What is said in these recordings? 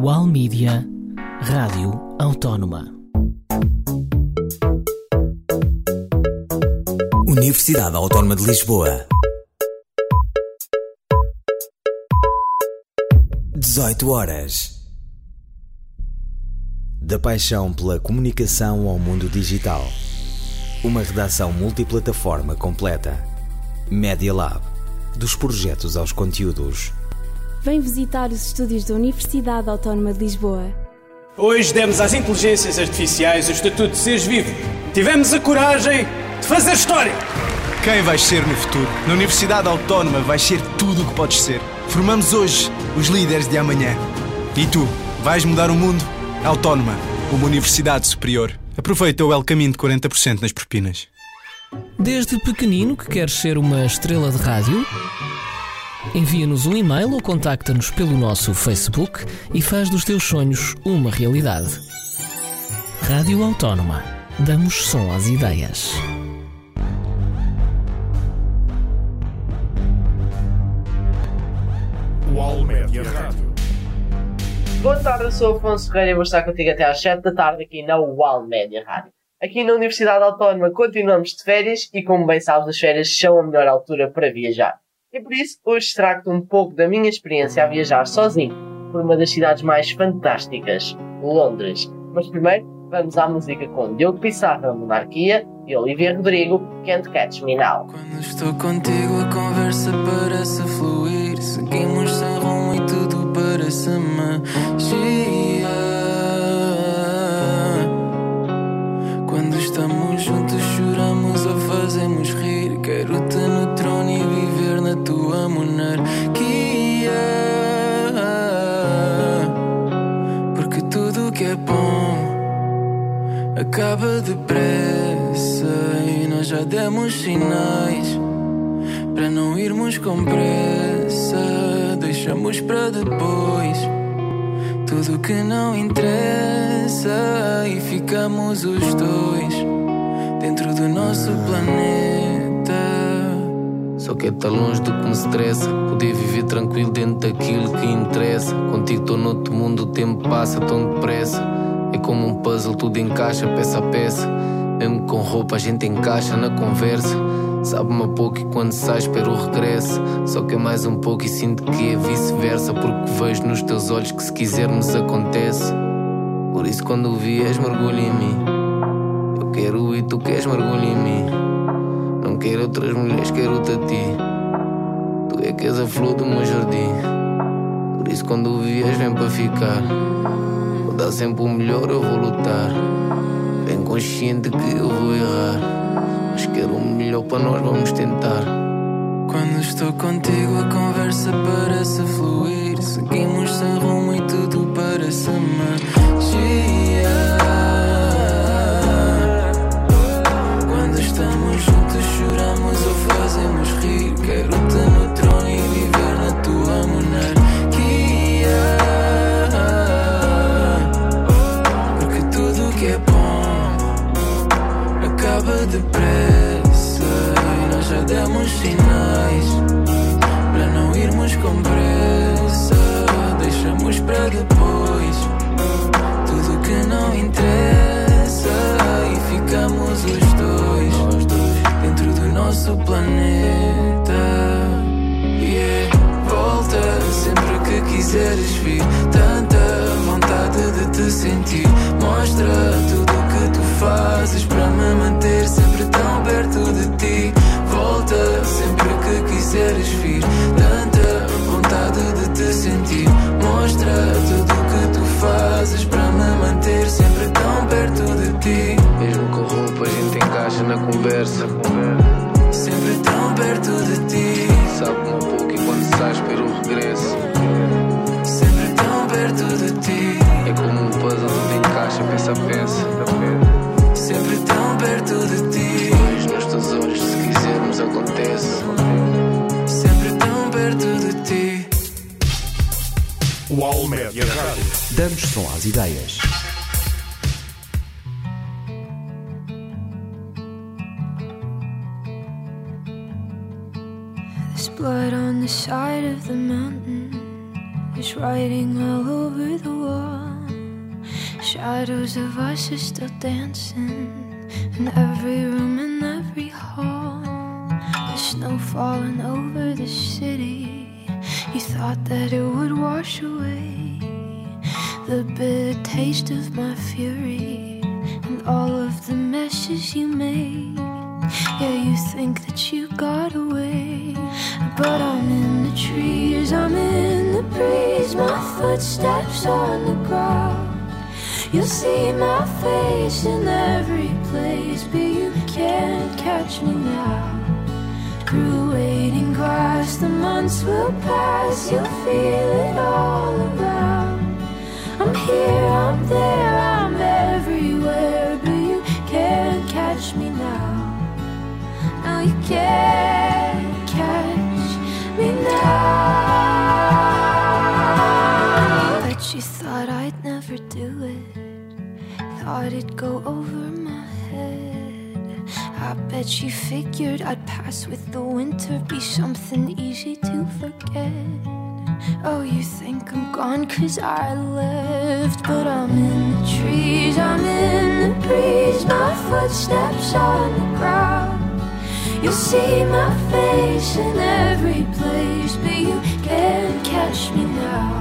UAL Mídia, Rádio Autónoma. Universidade Autónoma de Lisboa. 18 horas. Da paixão pela comunicação ao mundo digital. Uma redação multiplataforma completa. Media Lab. Dos projetos aos conteúdos. Vem visitar os estúdios da Universidade Autónoma de Lisboa. Hoje demos às inteligências artificiais o estatuto de seres vivo. Tivemos a coragem de fazer história. Quem vais ser no futuro? Na Universidade Autónoma vais ser tudo o que podes ser. Formamos hoje os líderes de amanhã. E tu, vais mudar o mundo? Autónoma, uma universidade superior. Aproveita o El Caminho de 40% nas propinas. Desde pequenino que queres ser uma estrela de rádio? Envia-nos um e-mail ou contacta-nos pelo nosso Facebook e faz dos teus sonhos uma realidade. Rádio Autónoma. Damos som às ideias. Média Rádio. Boa tarde, eu sou o Afonso Ferreira e vou estar contigo até às 7 da tarde aqui na UAL Média Rádio. Aqui na Universidade Autónoma continuamos de férias e, como bem sabes, as férias são a melhor altura para viajar. E por isso, hoje trago-te um pouco da minha experiência a viajar sozinho por uma das cidades mais fantásticas, Londres. Mas primeiro, vamos à música com Diogo Pissarra, Monarquia, e Olivia Rodrigo, Can't Catch Me Now. Quando estou contigo a conversa parece fluir Seguimos sem rumo e tudo parece magia acaba depressa e nós já demos sinais para não irmos com pressa. Deixamos para depois tudo que não interessa e ficamos os dois dentro do nosso planeta. Só que é longe do que me estressa. Poder viver tranquilo dentro daquilo que interessa. Contigo estou noutro mundo, o tempo passa tão depressa. É como um puzzle, tudo encaixa peça a peça. Mesmo com roupa, a gente encaixa na conversa. Sabe-me pouco e quando sai, espero o regresso. Só que é mais um pouco e sinto que é vice-versa. Porque vejo nos teus olhos que se quisermos acontece. Por isso, quando vies, mergulha em mim. Eu quero e tu queres, mergulha em mim. Não quero outras mulheres, quero-te a ti. Tu é que és a flor do meu jardim. Por isso, quando vies, vem para ficar. Dar sempre o melhor, eu vou lutar. Bem consciente que eu vou errar. Mas quero o melhor para nós, vamos tentar. Quando estou contigo, a conversa parece fluir. Seguimos sem rumo e tudo parece magia. Quando estamos juntos, choramos ou fazemos rir. Quero-te no depressa. E nós já demos sinais para não irmos com pressa. Deixamos para depois tudo que não interessa. E ficamos os dois dentro do nosso planeta. Sempre que quiseres vir. Tanta vontade de te sentir. Mostra tudo o que tu fazes para me manter sempre tão perto de ti. Volta sempre que quiseres vir. Tanta vontade de te sentir. Mostra tudo o que tu fazes para me manter sempre tão perto de ti. Mesmo com roupa, a gente encaixa na conversa. Sempre tão perto de ti. Sabe-me um pouco sais pelo regresso. Sempre tão perto de ti. É como um puzzle, tudo encaixa peça a peça. Sempre tão perto de ti. Vejo nos teus olhos, se quisermos, acontece. Sempre tão perto de ti. UAL Média Rádio. Damos som às ideias. Side of the mountain. is writing all over the wall. Shadows of us are still dancing in every room and every hall. The snow falling over the city. You thought that it would wash away the bitter taste of my fury and all of the messes you made. Yeah, you think that you got away, but I'm in the trees, I'm in the breeze, my footsteps on the ground. You'll see my face in every place, but you can't catch me now. Through waiting grass, the months will pass, you'll feel it all around. I'm here, I'm there, I'm everywhere, but you can't catch me now. No, you can't Bet you thought I'd never do it, thought it'd go over my head. I bet you figured I'd pass with the winter, be something easy to forget. Oh, you think I'm gone cause I left But I'm in the trees, I'm in the breeze My footsteps on the ground You'll see my face in every place But you can't catch me now.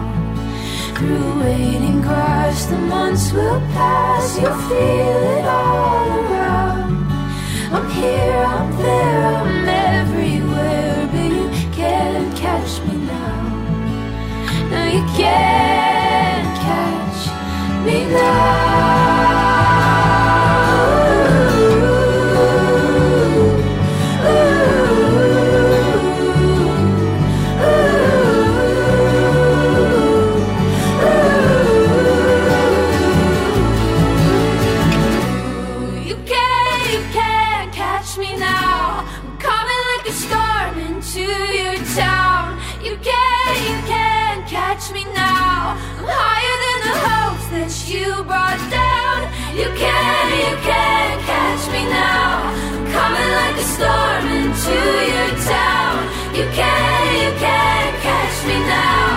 Through waiting grass, the months will pass You'll feel it all around. I'm here, I'm there, I'm everywhere But you can't catch me now. No, you can't catch me now. You can't, you can't catch me now. Coming like a storm into your town. You can't, you can't catch me now.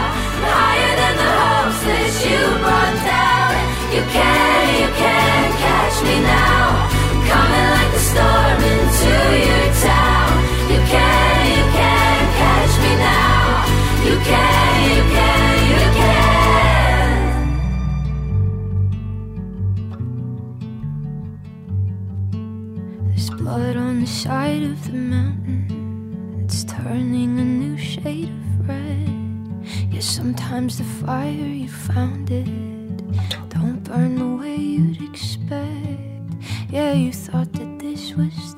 Higher than the hopes that you brought down. You can't, you can't catch me now. Side of the mountain. It's turning a new shade of red. Yeah, sometimes the fire you found it don't burn the way you'd expect. Yeah, you thought that this was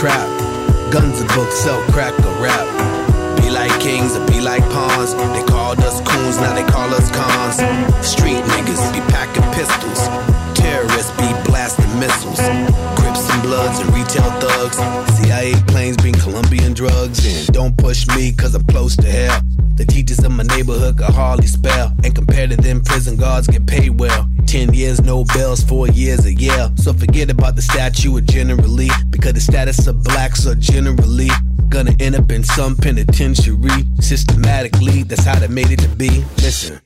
trap. Guns and books, sell crack or rap. Be like kings or be like pawns. They called us coons, now they call us cons. Street niggas be packing pistols. Terrorists be blasting missiles. Crips and Bloods and retail thugs. CIA planes bring Colombian drugs And Don't push me, cause I'm close to hell. The teachers in my neighborhood could hardly spell. And compared to them, prison guards get paid well. Ten years, no bells, four years a year. So forget about the statue of generally. Because the status of blacks are generally gonna end up in some penitentiary. Systematically, that's how they made it to be. Listen.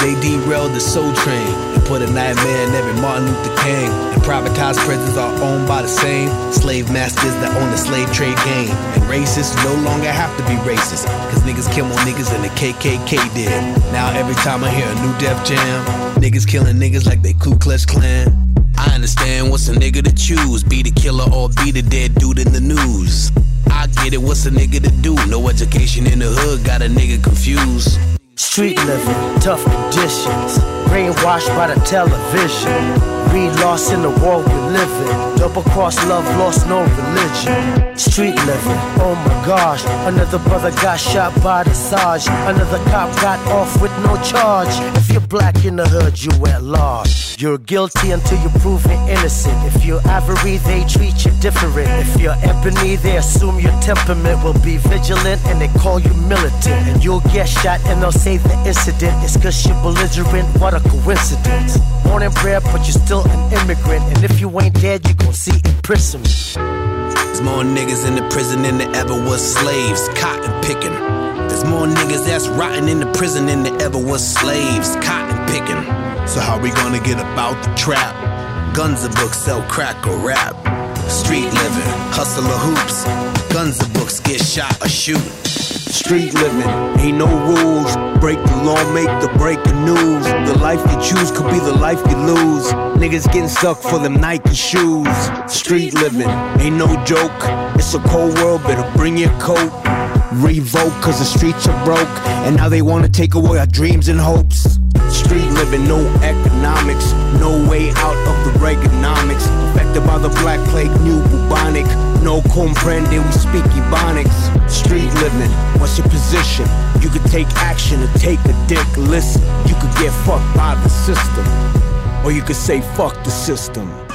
They derailed the soul train and put a nightmare in every Martin Luther King. And privatized prisons are owned by the same slave masters that own the slave trade game. And racists no longer have to be racist, cause niggas kill more niggas than the KKK did. Now every time I hear a new Def Jam, niggas killing niggas like they Ku Klux Klan. I understand what's a nigga to choose, be the killer or be the dead dude in the news. I get it, what's a nigga to do? No education in the hood, got a nigga confused. Street living, tough conditions, brainwashed by the television. We lost in the world we live in. Double cross love, lost no religion. Street living, oh my gosh. Another brother got shot by the Sarge. Another cop got off with no charge. If you're black in the hood, you at large. You're guilty until you're proven innocent. If you're ivory, they treat you different. If you're ebony, they assume your temperament will be vigilant and they call you militant. And you'll get shot and they'll say the incident is cause you're belligerent. What a coincidence. Born and bred, but you're still an immigrant. And if you ain't dead, you gon' see imprisonment. There's more niggas in the prison than there ever was slaves, cotton picking. There's more niggas that's rotting in the prison than there ever was slaves, cotton picking. So how we gonna get about the trap? Guns a books sell crack or rap. Street living, hustle or hoops. Guns a books, get shot or shoot. Street living, ain't no rules. Break the law, make the breaking news. The life you choose could be the life you lose. Niggas getting stuck for them Nike shoes. Street living, ain't no joke. It's a cold world, better bring your coat. Revoke, cause the streets are broke. And now they wanna take away our dreams and hopes. Street living, no economics, no way out of the Reaganomics. Affected by the black plague, new bubonic. No comprende, we speak Ebonics. Street living, what's your position? You could take action or take a dick. Listen, you could get fucked by the system. Or you could say fuck the system.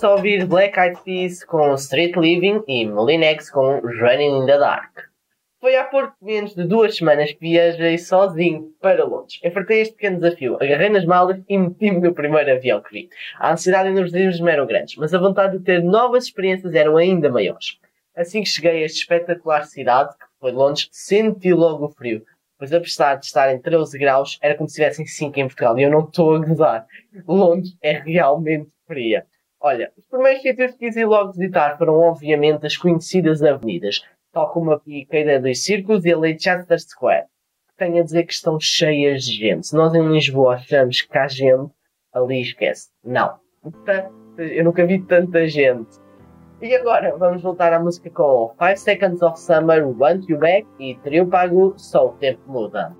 Estiveste a ouvir Black Eyed Peas com Street Living e Molinex com Running in the Dark. Foi há pouco menos de duas semanas que viajei sozinho para Londres. Enfrentei este pequeno desafio, agarrei nas malas e meti-me no primeiro avião que vi. A ansiedade e os nervosismos eram grandes, mas a vontade de ter novas experiências eram ainda maiores. Assim que cheguei a esta espetacular cidade, que foi Londres, senti logo o frio. Pois apesar de estar em 13 graus, era como se estivessem 5 em Portugal. E eu não estou a gozar. Londres é realmente fria. Olha, os primeiros sítios que quis ir logo visitar foram obviamente as conhecidas avenidas, tal como a Piqueira dos Círculos e a Leicester Square. Tenho a dizer que estão cheias de gente. Se nós em Lisboa achamos que há gente, ali esquece. Não. Eu nunca vi tanta gente. E agora vamos voltar à música com 5 Seconds of Summer, Want You Back e Trio Pago, Só o Tempo Muda.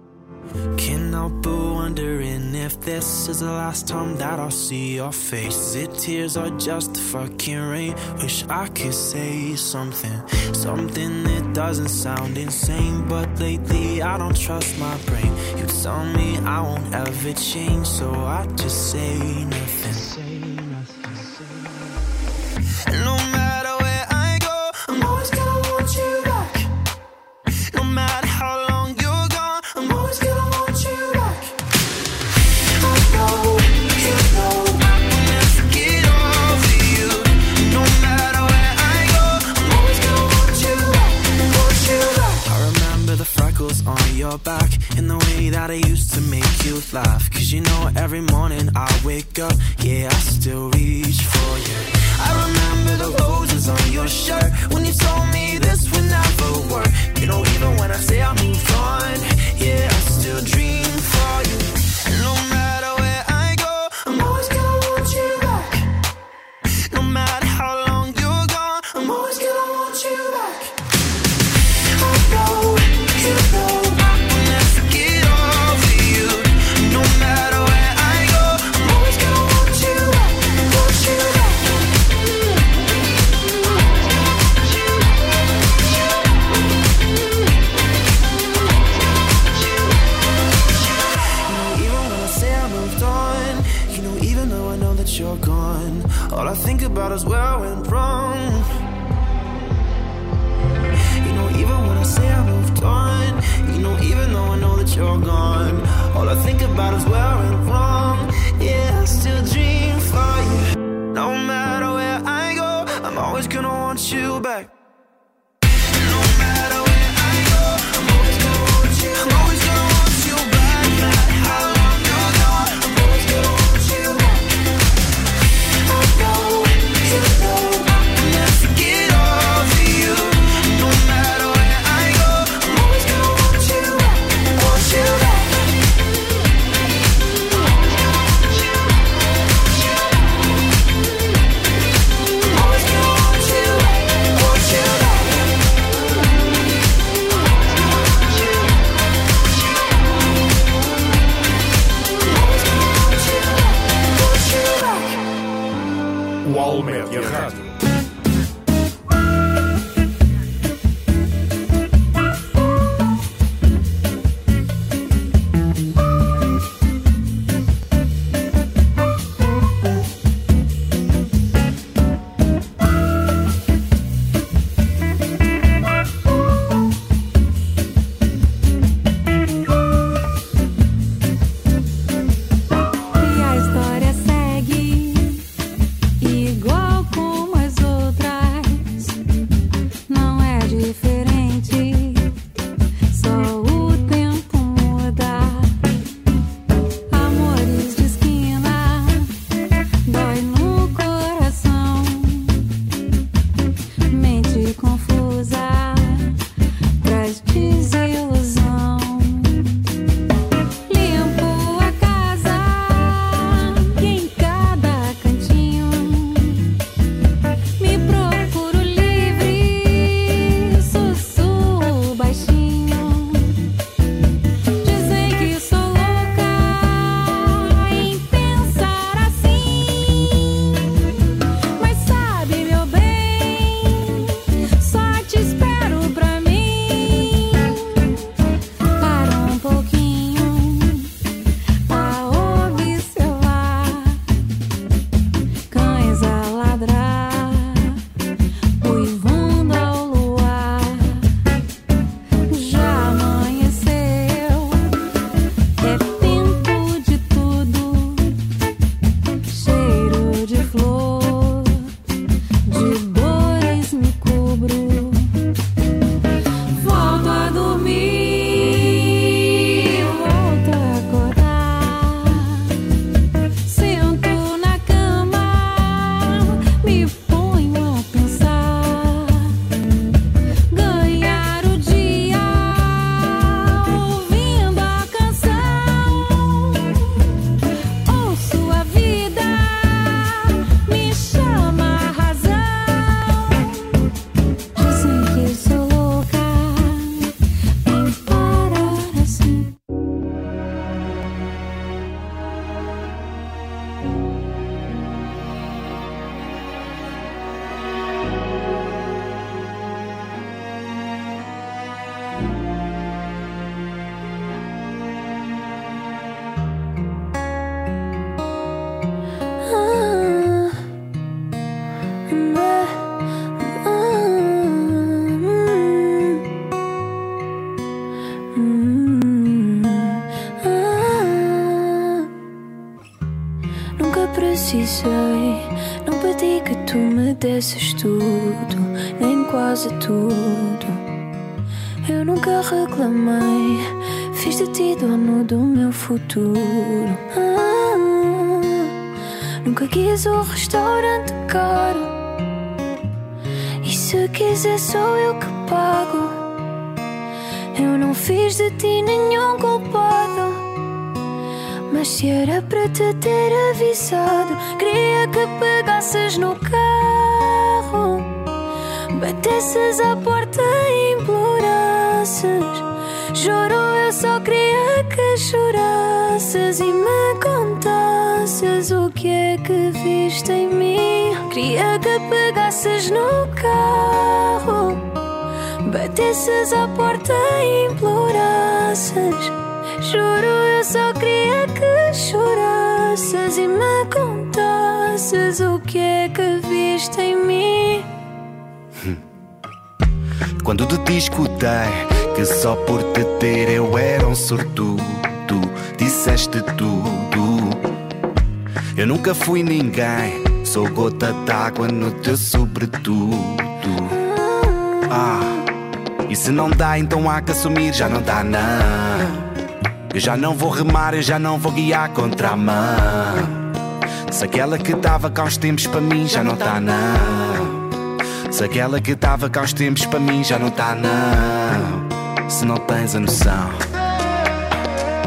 wondering if this is the last time that I'll see your face. Is it tears or just fucking rain? Wish I could say something, something that doesn't sound insane. But lately I don't trust my brain. You tell me I won't ever change, so I just say nothing. Dono do meu futuro. Ah, nunca quis um restaurante caro. E se quiser, sou eu que pago. Eu não fiz de ti nenhum culpado. Mas se era para te ter avisado, queria que pegasses no carro, batesses à porta e implorasses. Juro, eu só queria que chorasses e me contasses o que é que viste em mim. Queria que pegasses no carro, batesses à porta e implorasses. Juro, eu só queria que chorasses e me contasses o que é que viste em mim. Quando de ti escutei que só por te ter eu era um sortudo, disseste tudo. Eu nunca fui ninguém, sou gota d'água no teu sobretudo. Ah, e se não dá, então há que assumir, já não dá, não. Eu já não vou remar, eu já não vou guiar contra a mão. Se aquela que dava cá uns tempos para mim já não tá não. Se aquela que dava cá uns tempos para mim já não tá não. Se não tens a noção.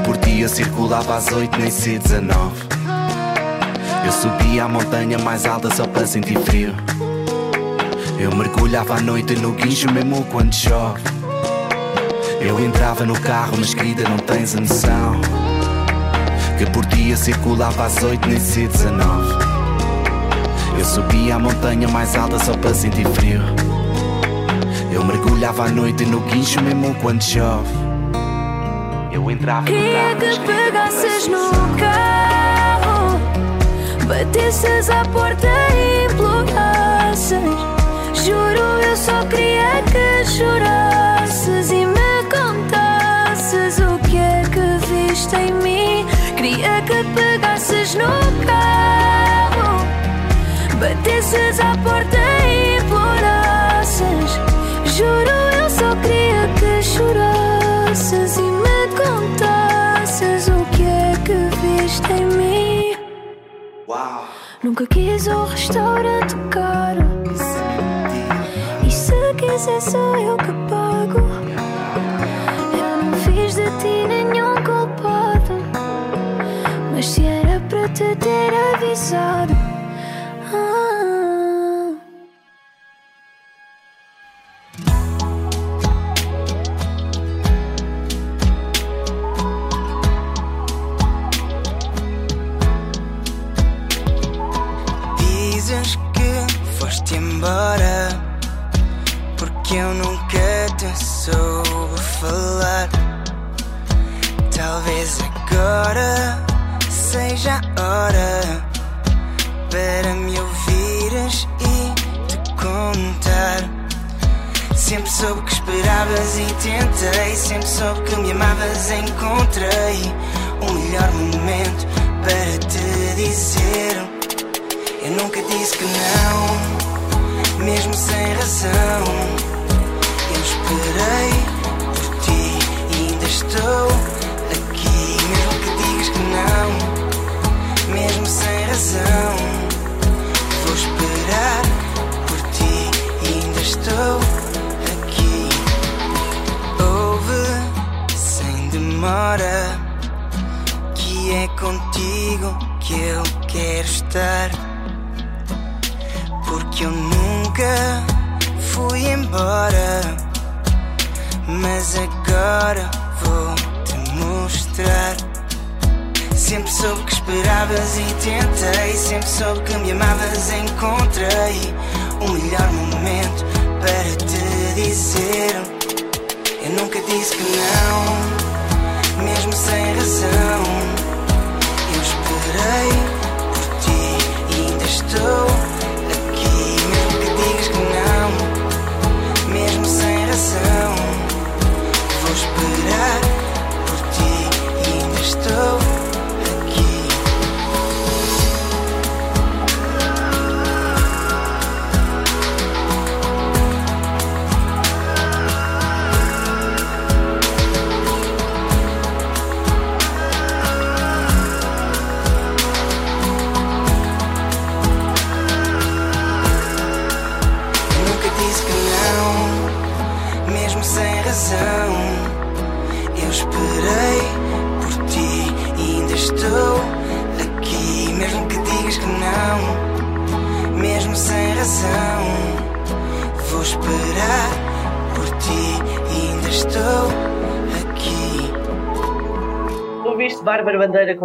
Por eu circulava às oito, nem sei 19. Eu subia a montanha mais alta só para sentir frio. Eu mergulhava à noite no guincho mesmo quando chove. Eu entrava no carro, mas querida, não tens a noção. Que por dia circulava às oito, nem sei 19. Eu subia a montanha mais alta só para sentir frio. Eu mergulhava à noite no guincho mesmo quando chove. Eu entrava no Queria que pegasses no carro, batesses à porta e implorasses. Juro, eu só queria que chorasses e me contasses o que é que viste em mim. Queria que pegasses no carro, batesses à porta Nunca quis um restaurante caro. E se quiser, sou eu que pago. Eu não fiz de ti nenhum culpado. Mas se era para te ter avisado. Soube que esperavas e tentei Sempre soube que me amavas encontrei O melhor momento para te dizer eu nunca disse que não, mesmo sem razão. Eu esperei por ti e ainda estou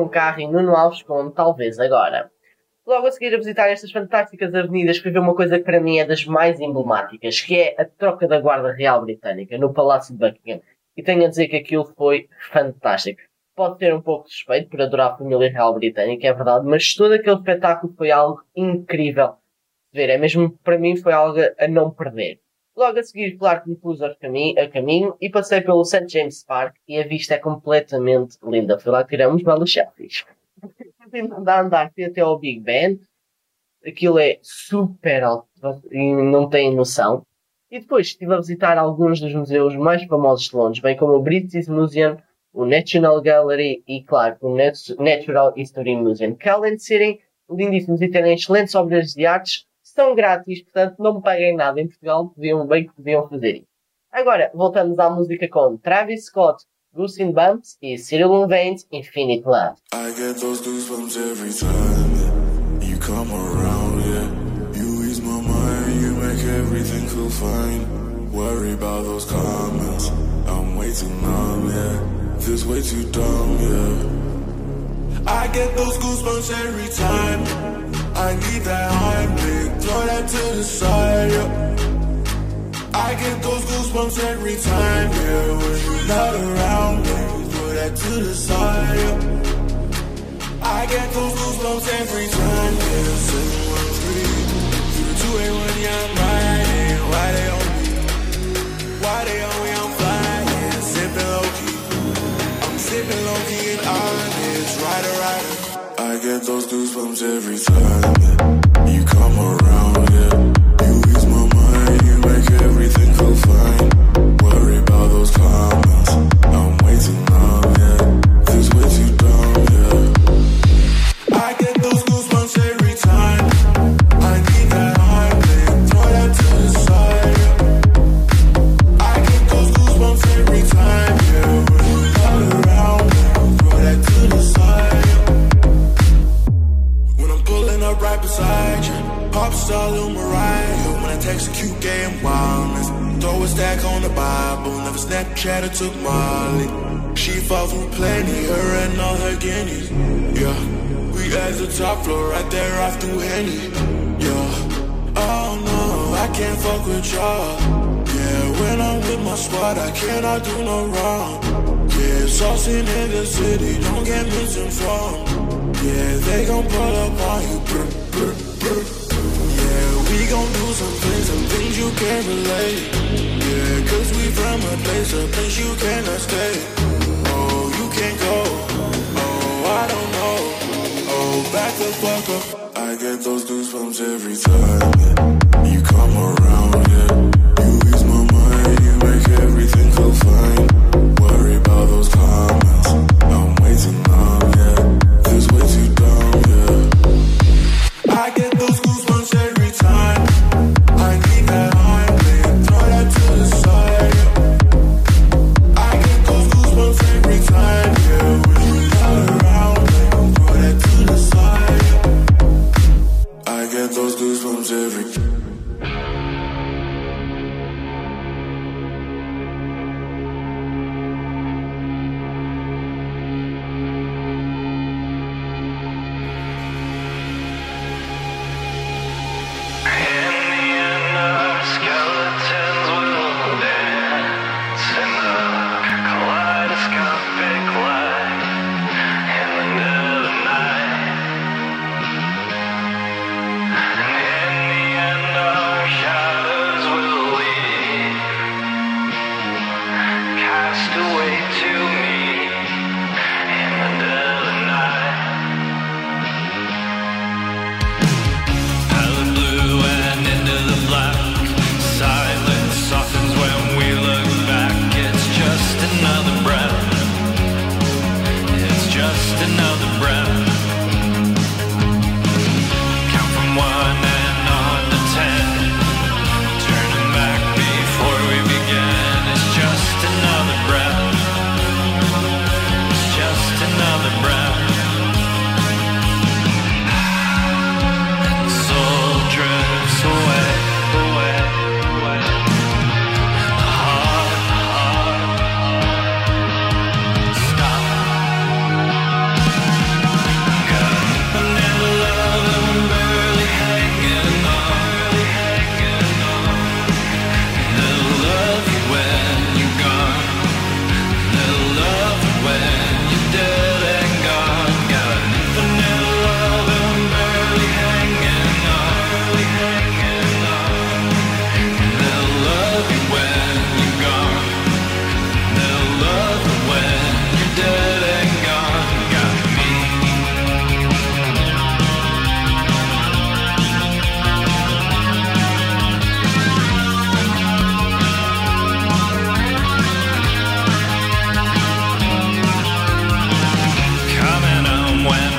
carro e Nuno Alves com Talvez Agora. Logo a seguir a visitar estas fantásticas avenidas, fui ver uma coisa que para mim é das mais emblemáticas, que é a troca da Guarda Real Britânica no Palácio de Buckingham. E tenho a dizer que aquilo foi fantástico. Pode ter um pouco de suspeito por adorar a família real britânica, é verdade, mas todo aquele espetáculo foi algo incrível de ver. É mesmo, para mim, foi algo a não perder. Logo a seguir, claro que me pus a caminho, e passei pelo St. James Park e a vista é completamente linda. Fui lá tirar uns belos selfies. Continuando a andar, até ao Big Ben. Aquilo é super alto e não têm noção. E depois estive a visitar alguns dos museus mais famosos de Londres, bem como o British Museum, o National Gallery e, claro, o Nat- Natural History Museum, que de serem lindíssimos e terem excelentes obras de artes, são grátis, portanto não me paguem nada em Portugal, podiam bem que podiam fazer. Agora, voltamos à música com Travis Scott, Goose in Bumps e Cyril Vance, Infinite Love. I get those goosebumps every time you come around, yeah. You ease my mind, you make everything feel fine. Worry about those comments, I'm way too numb, yeah. This way too dumb, yeah. I get those goosebumps every time. I need that Heimlich, throw that to the side, yeah. I get those goosebumps every time, yeah. When you're not around me, throw that to the side, yeah. I get those goosebumps every time, yeah. Seven one three, through the two eight one, yeah, I'm riding. Why they on me? Why they on me? I'm flying, sipping low key. I'm sipping low key and honest, rider rider. I get those goosebumps every time you come around, yeah. You ease my mind, you make everything feel fine. Worry about those comments, I'm way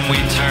we turn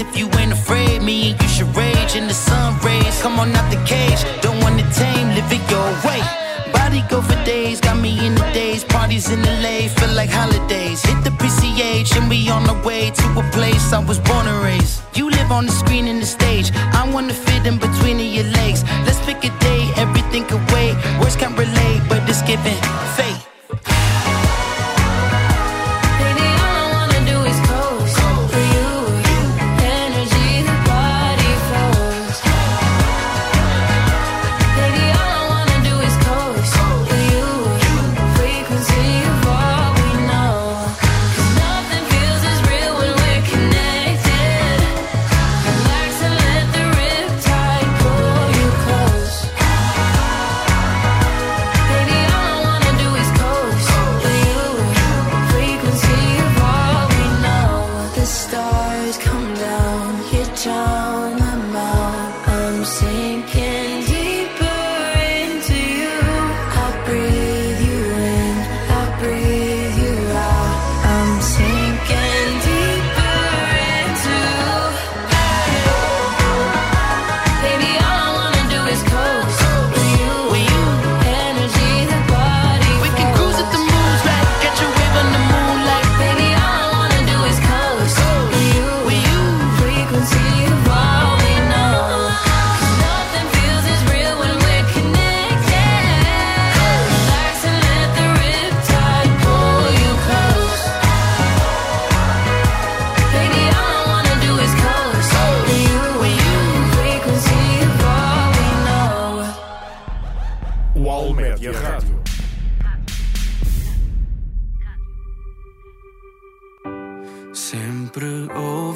If you ain't afraid, me and you should rage in the sun rays. Come on out the cage, don't wanna tame, live it your way. Body go for days, got me in the days. Parties in the LA, feel like holidays. Hit the PCH and we on the way to a place I was born and raised. You live on the screen and the stage. I wanna fit in between your legs. Let's pick a day, everything wait. Words can't relate, but it's giving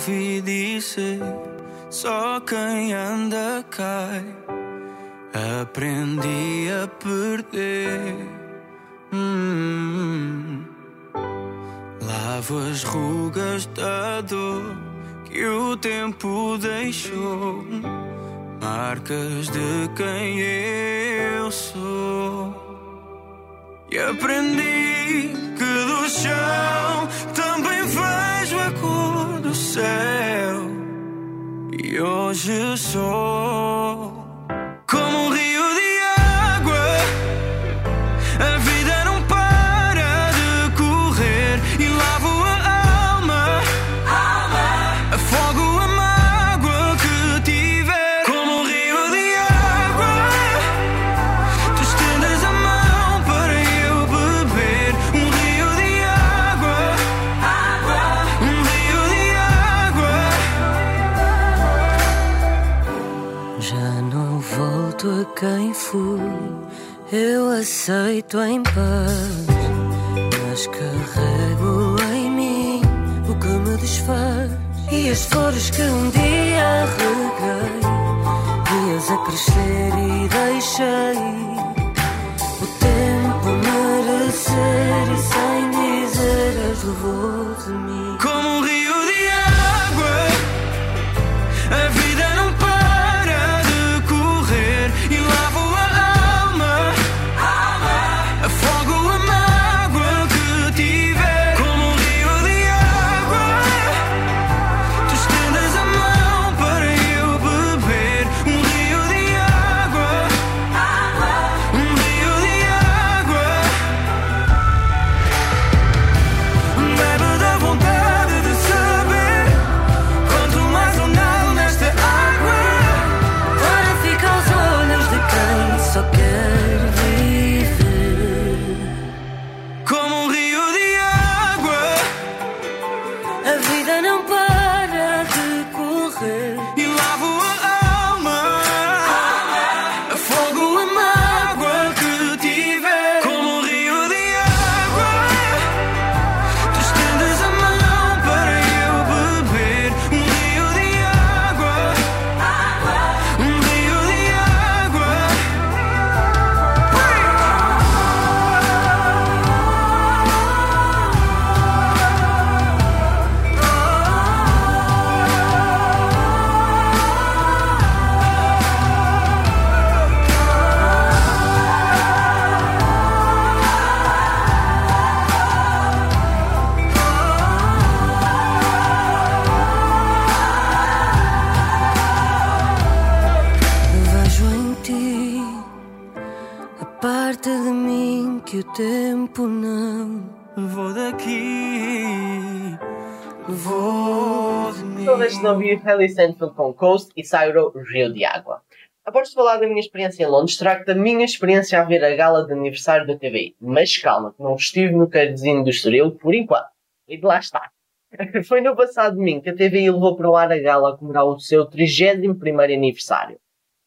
ouvi dizer: só quem anda cai. Aprendi a perder. Hum. Lavo as rugas da dor que o tempo deixou. Marcas de quem eu sou. E aprendi que do chão também cor do céu. E hoje sou eu aceito em paz, mas carrego em mim o que me desfaz e as flores que um dia reguei, dias a crescer e deixei o tempo merecer e sem dizer as levou de mim. Como De ouvir Haley Stanfield com Coast e Cyro Rio de Água. Após falar da minha experiência em Londres, trago da minha experiência a ver a gala de aniversário da TVI. Mas calma, que não estive no Cardezinho do Estoril por enquanto. E de lá está. Foi no passado domingo que a TVI levou para o ar a gala a comemorar o seu 31º aniversário.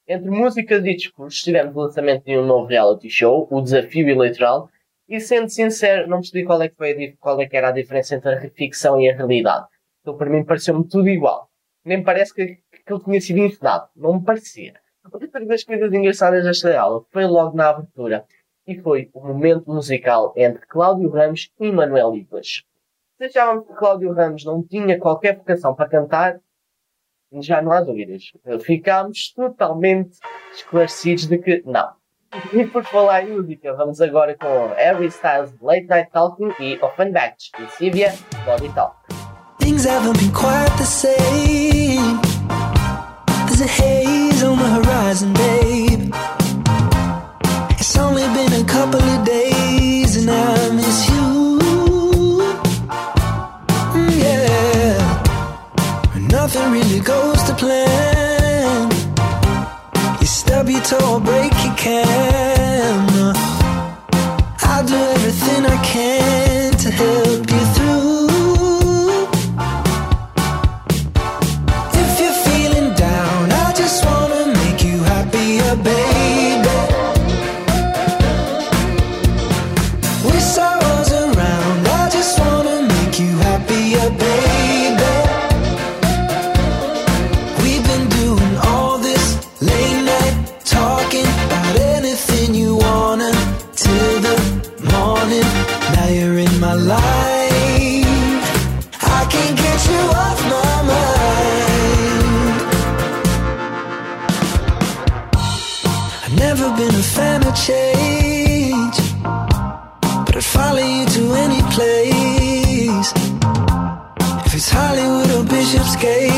Entre músicas e discursos, tivemos o lançamento de um novo reality show, o Desafio Eleitoral, e sendo sincero, não percebi qual é que, foi a, qual é que era a diferença entre a ficção e a realidade. Então, para mim, pareceu-me tudo igual. Nem parece que, que ele tinha sido encenado. Não me parecia. Outra das coisas engraçadas desta aula foi logo na abertura. E foi o momento musical entre Cláudio Ramos e Manuel Ibas. Se achavam que Cláudio Ramos não tinha qualquer vocação para cantar, já não há dúvidas. Ficámos totalmente esclarecidos de que não. E por falar em música, vamos agora com Harry Styles Late Night Talking e Offenbach e Sylvia Body Talk. Things haven't been quite the same. There's a haze on the horizon, babe. It's only been a couple of days and I miss you. Mm, yeah. Nothing really goes to plan. You stub your toe or break your camera. I'll do everything I can spaceships gate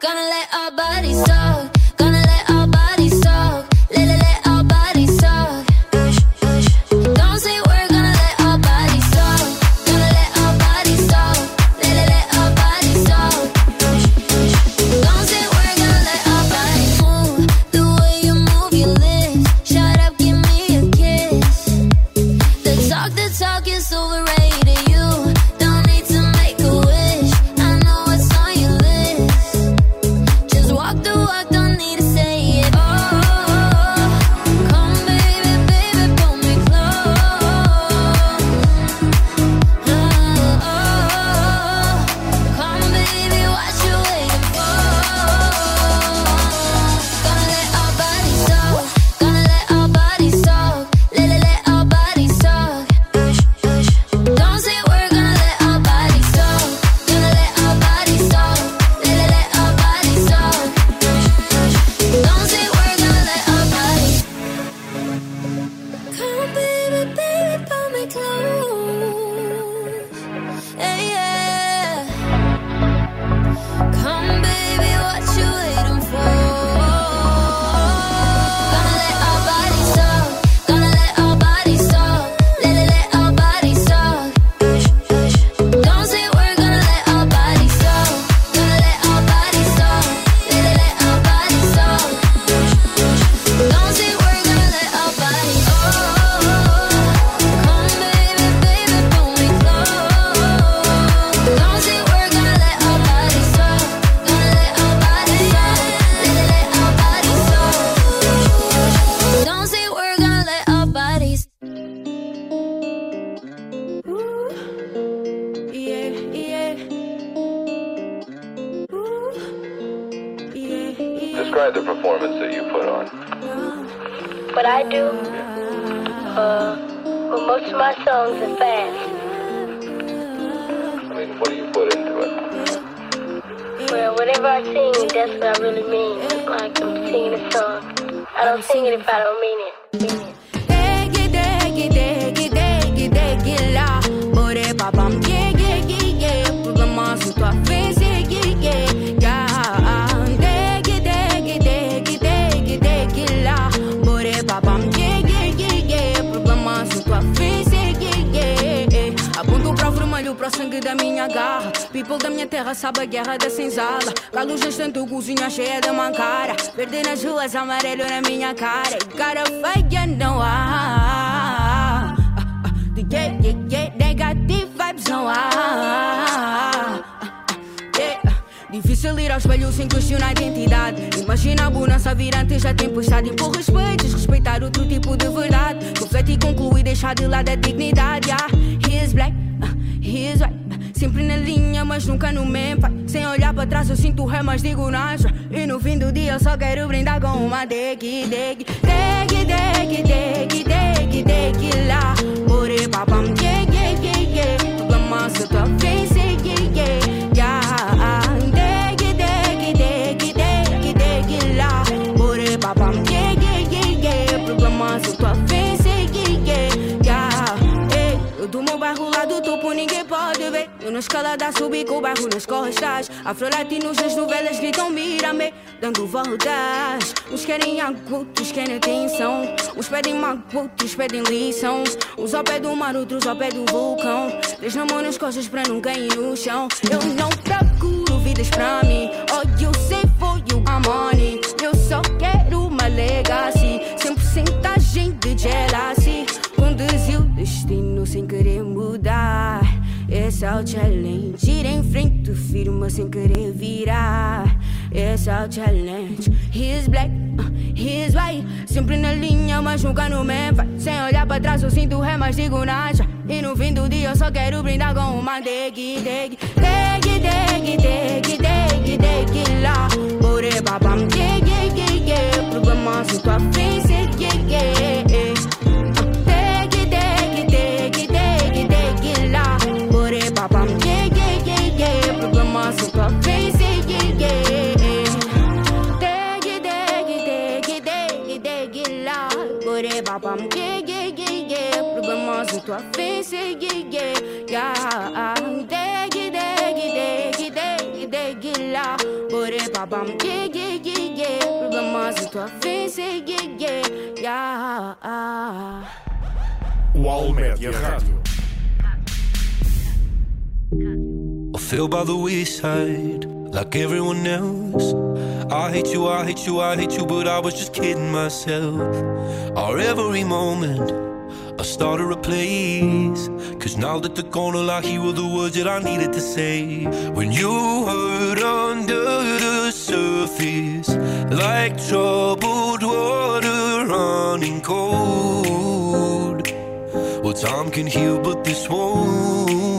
Gonna let our bodies talk. Describe the performance that you put on. What I do, uh, well, most of my songs are fast. I mean, what do you put into it? Well, whatever I sing, that's what I really mean. Like I'm singing a song. I don't sing it if I don't mean it. La Ore sangue da minha garra. People da minha terra sabe a guerra da senzala Galo tanto cozinha cheia de mancara. Verde nas ruas, amarelo na minha cara. E cara feia não há Yeah, yeah, negative vibes não há Yeah. Difícil ir ao espelho sem questionar a identidade. Imagina a bonança vir antes da tempestade. Impor respeito, desrespeitar outro tipo de verdade. E concluir, deixar de lado a dignidade. Yeah. He is black, uh, he is white Sempre na linha, mas nunca no mesmo pai. Sem olhar para trás eu sinto ré, mas digo E no fim do dia eu só quero brindar com uma deg, deg Deg, deg, deg, deg, deg lá. More papam, yeah, yeah, yeah, yeah Tudo amassa tua face, Eu escalada subi com o bairro nas costas. Afro-latinos nas novelas gritam mira-me Dando voltas. Uns querem água, querem atenção. Uns pedem outros pedem lição Uns ao pé do mar, outros ao pé do vulcão. Três na mão nas costas para não cair no chão. Eu não procuro vidas pra mim. All you say for you, I'm money Eu só quero uma legacy. Sem porcentagem de jealousy O challenge. Ir em frente, firma sem querer virar. É o challenge. He is black, uh, he is white. Sempre na linha, mas nunca no vai. Sem olhar pra trás eu sinto ré, mas digo nada E no fim do dia eu só quero brindar com uma deg, deg Deg, deg, deg, deg, deg lá. Bore babam, yeah, yeah, yeah, yeah Problema se tua face, yeah, yeah, tua face, yeah, yeah, um, deg lá Bore babam, um, yeah, yeah, yeah, yeah Problema se tua face, yeah, yeah, yeah UAL Média Rádio. I fell by the wayside like everyone else. I hate you, I hate you, I hate you, but I was just kidding myself. Our every moment, I started a place. Cause now that the corner like you were the words that I needed to say. When you hurt under the surface, like troubled water running cold. Well, time can heal, but this won't.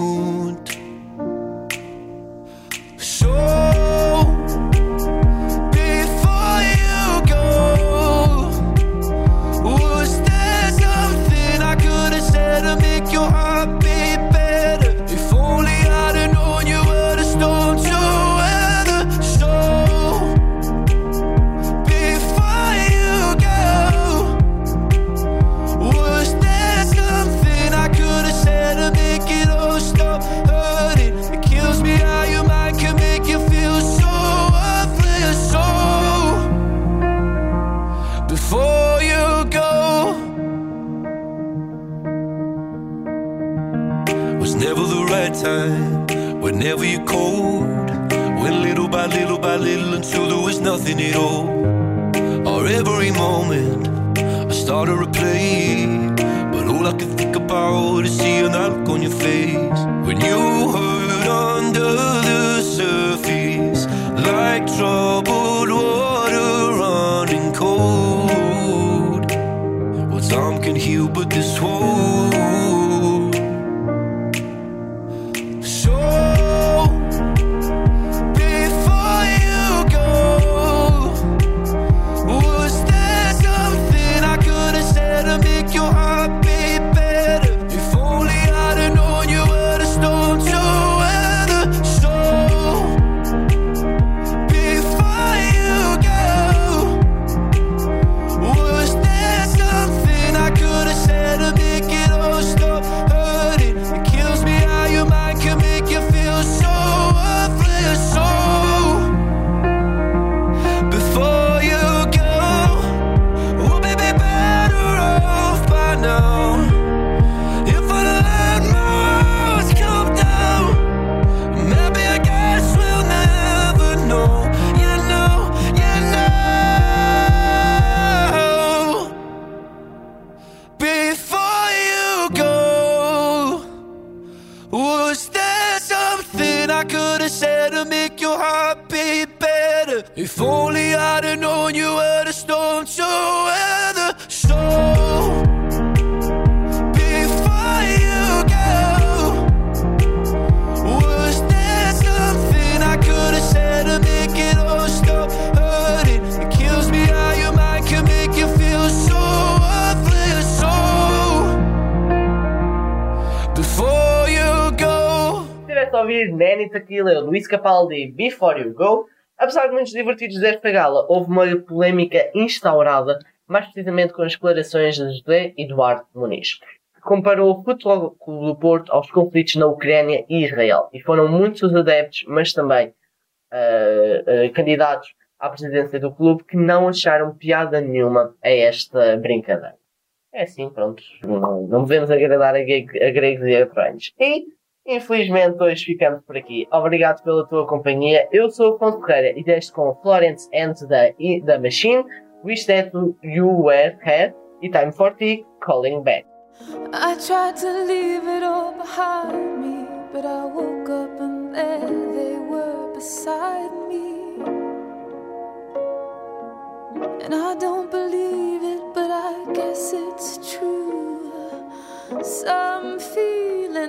Capaldi Before You Go, apesar de muitos divertidos desta gala, houve uma polémica instaurada, mais precisamente com as declarações de José Eduardo Muniz, que comparou o futebol do Porto aos conflitos na Ucrânia e Israel. E foram muitos os adeptos, mas também uh, uh, candidatos à presidência do clube que não acharam piada nenhuma a esta brincadeira. É assim, pronto. Não, não devemos agradar a, gregos e a troianos. E Infelizmente hoje ficamos por aqui. Obrigado pela tua companhia. Eu sou o Ponto Ferreira e deste com Florence and the, the Machine, Wish That You Were Here e Time 40 Calling Back. I tried to leave it all behind me, but I woke up and there they were beside me. And I don't believe it, but I guess it's true. Some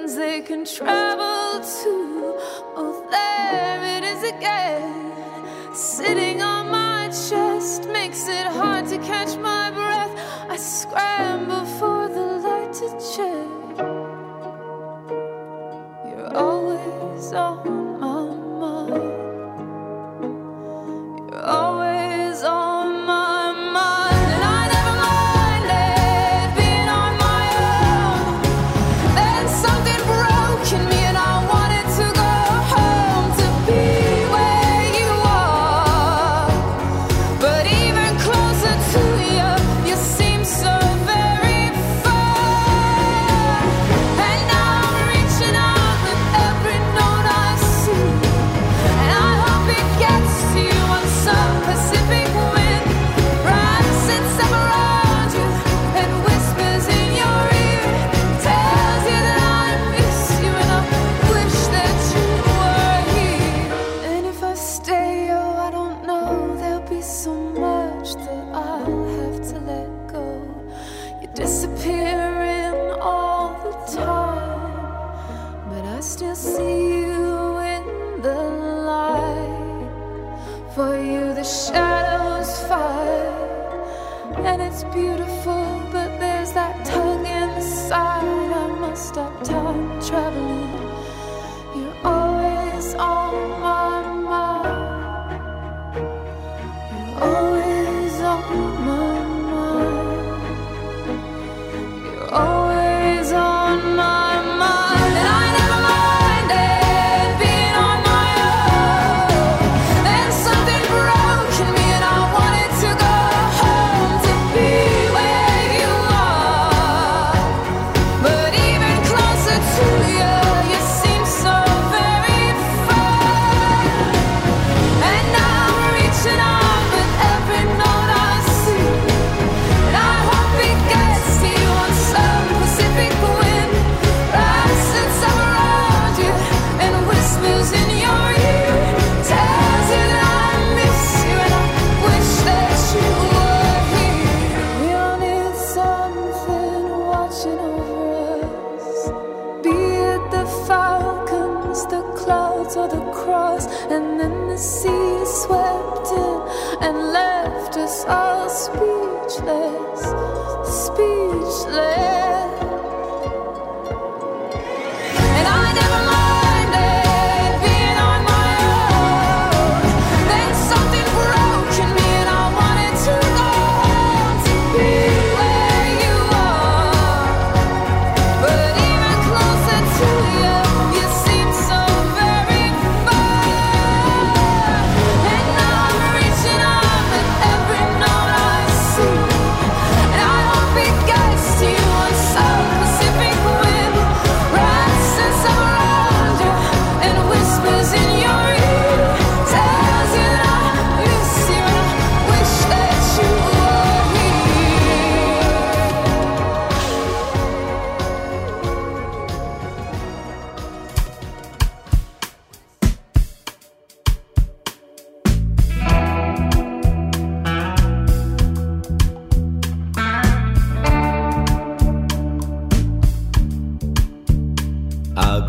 they can travel to. Oh, there it is again. Sitting on my chest makes it hard to catch my breath. I scramble.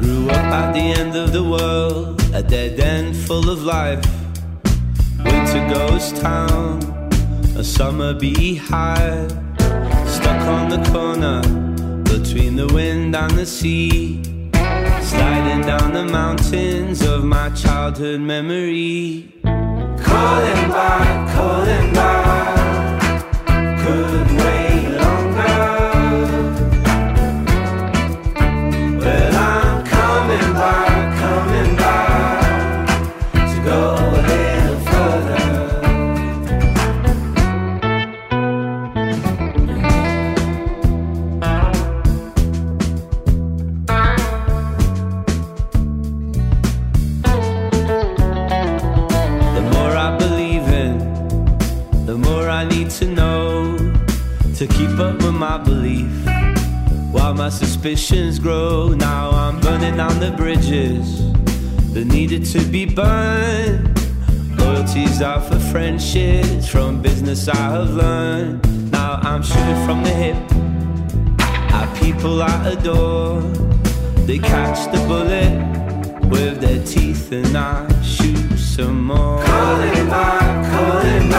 Grew up at the end of the world, a dead end full of life. Winter ghost town, a summer beehive. Stuck on the corner between the wind and the sea. Sliding down the mountains of my childhood memory. Calling back, calling back. Suspicions grow, now I'm burning down the bridges that needed to be burned. Loyalties are for friendships, from business I have learned. Now I'm shooting from the hip at people I adore. They catch the bullet with their teeth, and I shoot some more. Call it my calling